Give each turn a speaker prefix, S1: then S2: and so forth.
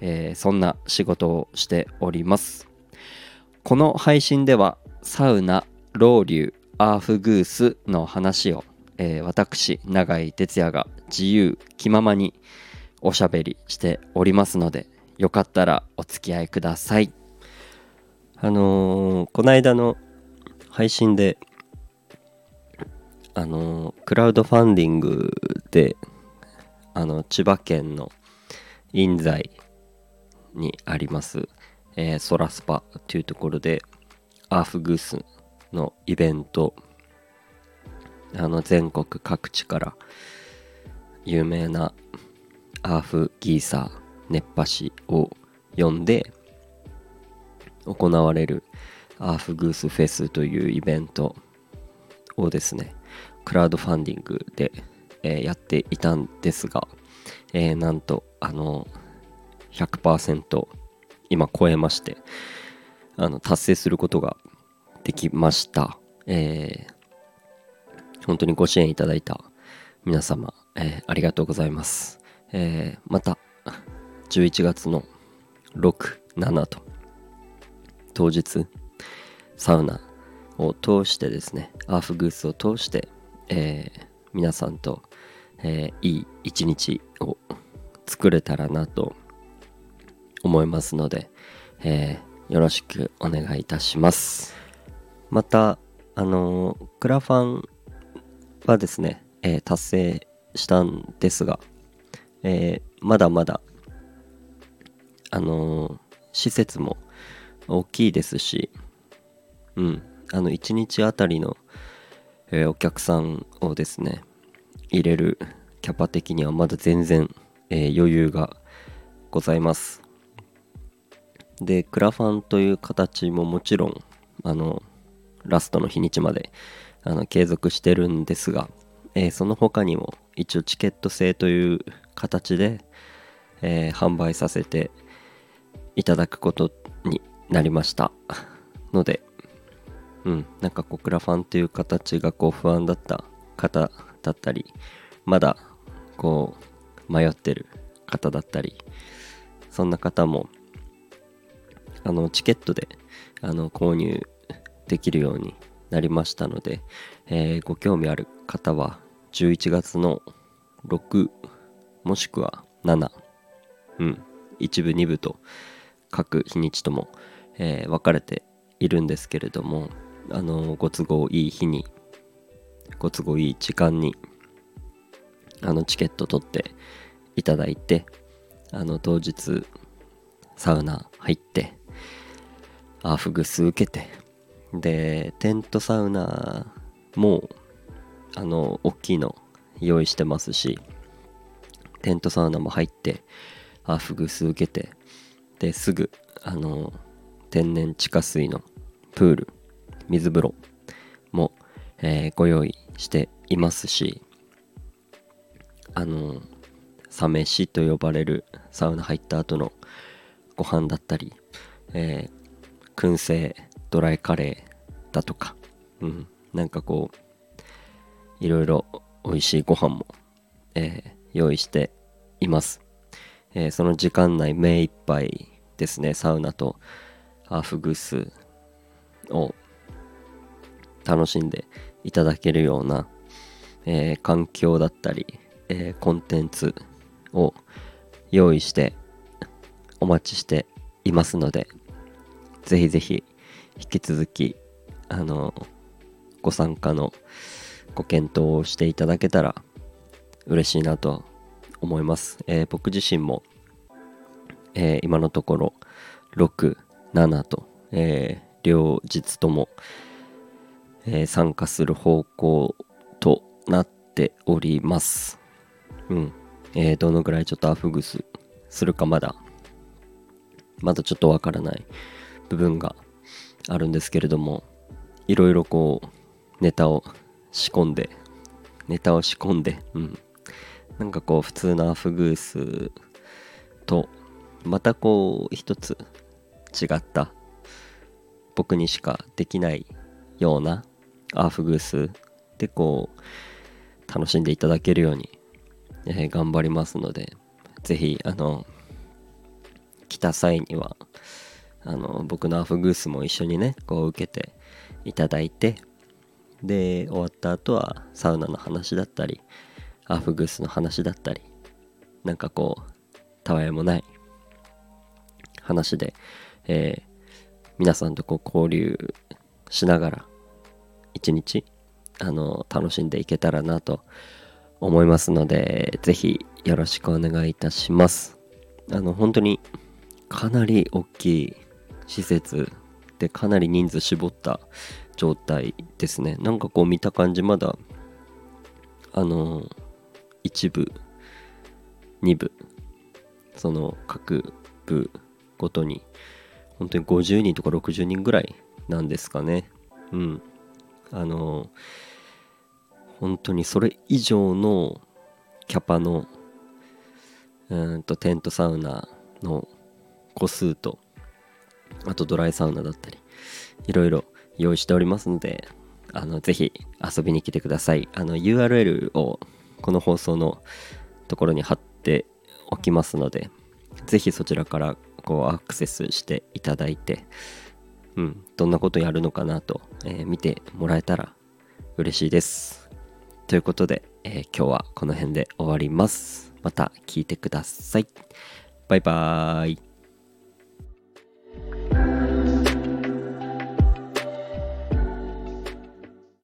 S1: えー、そんな仕事をしております。この配信ではサウナロウリュアーフグースの話を、えー、私永井哲也が自由気ままにおしゃべりしておりますのでよかったらお付き合いください。あのー、この間の配信であのクラウドファンディングであの千葉県の印西にあります、えー、ソラスパというところでアーフグースのイベントあの全国各地から有名なアーフギーサー熱波師を呼んで行われるアーフグースフェスというイベントをですねクラウドファンディングでえ、やっていたんですが、え、なんとあの100%今超えましてあの達成することができました、えー、本当にご支援いただいた皆様、えー、ありがとうございます、えー、また11月の67と当日サウナを通してですねアーフグースを通して、えー、皆さんとえー、いい一日を作れたらなと思いますので、えー、よろしくお願いいたします。またあのー、クラファンはですね、え達成したんですが、えまだまだあの施設も大きいですしうんあの1日あたりの、えお客さんをですね入れるキャパ的にはまだ全然、え、余裕がございます。でクラファンという形ももちろんあのラストの日にちまであの継続してるんですが、えー、その他にも一応チケット制という形で、えー、販売させていただくことになりました。のでうんなんかこうクラファンという形がこう不安だった方だったりまだこう迷ってる方だったりそんな方もあのチケットであの購入できるようになりましたので、えー、ご興味ある方は11月の6もしくは7うん1部2部と各日にちとも、えー、分かれているんですけれどもあのご都合いい日にご都合いい時間にあのチケット取っていただいてあの当日サウナ入ってアフグス受けて。でテントサウナもあの大きいの用意してますしテントサウナも入ってアフグス受けてですぐあの天然地下水のプール水風呂も、えー、ご用意していますしあのサ飯と呼ばれるサウナ入った後のご飯だったり、えー、燻製ドライカレーだとか、うん、なんかこういろいろ美味しいご飯も、えー、用意しています、えー、その時間内目いっぱいですね。サウナとアフグスを楽しんでいただけるような、えー、環境だったり、え、コンテンツを用意してお待ちしていますのでぜひぜひ引き続きあのご参加のご検討をしていただけたら嬉しいなと思います、えー、僕自身も、えー、今のところ67と、えー、両日とも、え参加する方向となっております。うん。え、どのぐらいちょっとアフグスするかまだ、まだちょっとわからない。部分があるんですけれどもいろいろこうネタを仕込んでネタを仕込んでうん。なんかこう普通のアフグースとまたこう一つ違った僕にしかできないようなアーフグースでこう楽しんでいただけるように、え頑張りますのでぜひあの来た際にはあの僕のアフグースも一緒にねこう受けていただいてで終わった後はサウナの話だったりアフグースの話だったりなんかこうたわいもない話で、えー皆さんとこう交流しながら一日あの楽しんでいけたらなと思いますのでぜひよろしくお願いいたします。あの本当にかなり大きい施設でかなり人数絞った状態ですね。なんかこう見た感じまだあの1部2部その各部ごとに本当に50人とか60人ぐらいなんですかね。うん。あの本当にそれ以上のキャパのうんとテントサウナの個数とあとドライサウナだったりいろいろ用意しておりますのであのぜひ遊びに来てください。あの URL をこの放送のところに貼っておきますのでぜひそちらからこうアクセスしていただいてうんどんなことやるのかなと、えー見てもらえたら嬉しいです。ということで、えー今日はこの辺で終わります。また聞いてください。バイバーイ。